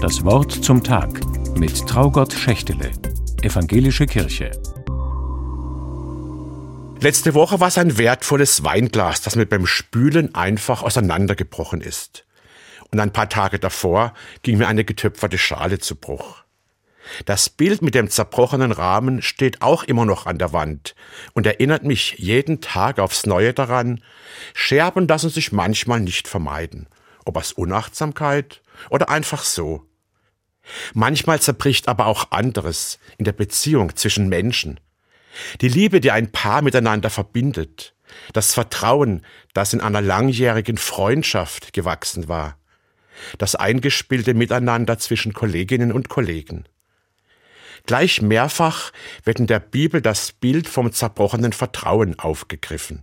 Das Wort zum Tag mit Traugott Schächtele, Evangelische Kirche. Letzte Woche war es ein wertvolles Weinglas, das mir beim Spülen einfach auseinandergebrochen ist. Und ein paar Tage davor ging mir eine getöpferte Schale zu Bruch. Das Bild mit dem zerbrochenen Rahmen steht auch immer noch an der Wand und erinnert mich jeden Tag aufs Neue daran, Scherben lassen sich manchmal nicht vermeiden, ob aus Unachtsamkeit oder einfach so. Manchmal zerbricht aber auch anderes in der Beziehung zwischen Menschen. Die Liebe, die ein Paar miteinander verbindet, das Vertrauen, das in einer langjährigen Freundschaft gewachsen war, das eingespielte Miteinander zwischen Kolleginnen und Kollegen. Gleich mehrfach wird in der Bibel das Bild vom zerbrochenen Vertrauen aufgegriffen.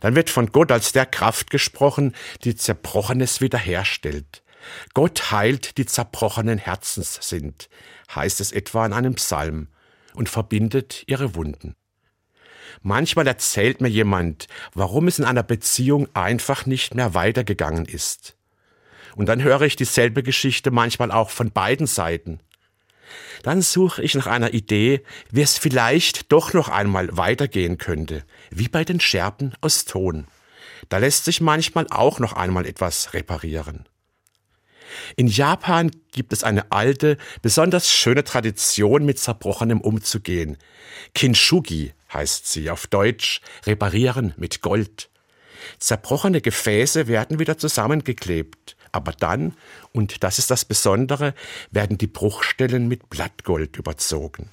Dann wird von Gott als der Kraft gesprochen, die Zerbrochenes wiederherstellt. Gott heilt die zerbrochenen Herzens sind, heißt es etwa in einem Psalm, und verbindet ihre Wunden. Manchmal erzählt mir jemand, warum es in einer Beziehung einfach nicht mehr weitergegangen ist. Und dann höre ich dieselbe Geschichte manchmal auch von beiden Seiten. Dann suche ich nach einer Idee, wie es vielleicht doch noch einmal weitergehen könnte, wie bei den Scherben aus Ton. Da lässt sich manchmal auch noch einmal etwas reparieren. In Japan gibt es eine alte, besonders schöne Tradition, mit Zerbrochenem umzugehen. Kinshugi heißt sie auf Deutsch, reparieren mit Gold. Zerbrochene Gefäße werden wieder zusammengeklebt. Aber dann, und das ist das Besondere, werden die Bruchstellen mit Blattgold überzogen.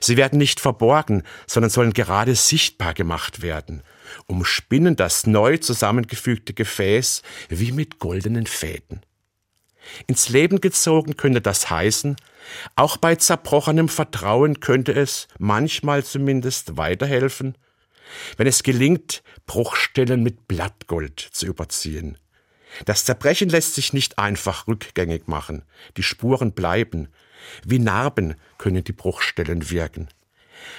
Sie werden nicht verborgen, sondern sollen gerade sichtbar gemacht werden, umspinnen das neu zusammengefügte Gefäß wie mit goldenen Fäden. Ins Leben gezogen könnte das heißen, auch bei zerbrochenem Vertrauen könnte es, manchmal zumindest, weiterhelfen, wenn es gelingt, Bruchstellen mit Blattgold zu überziehen. Das Zerbrechen lässt sich nicht einfach rückgängig machen. Die Spuren bleiben. Wie Narben können die Bruchstellen wirken.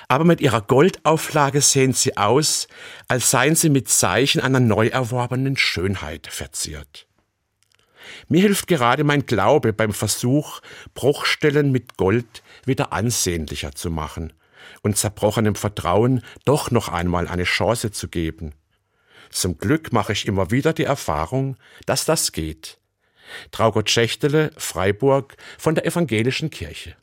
Aber mit ihrer Goldauflage sehen sie aus, als seien sie mit Zeichen einer neu erworbenen Schönheit verziert. Mir hilft gerade mein Glaube beim Versuch, Bruchstellen mit Gold wieder ansehnlicher zu machen und zerbrochenem Vertrauen doch noch einmal eine Chance zu geben. Zum Glück mache ich immer wieder die Erfahrung, dass das geht. Traugott Schächtele, Freiburg von der Evangelischen Kirche.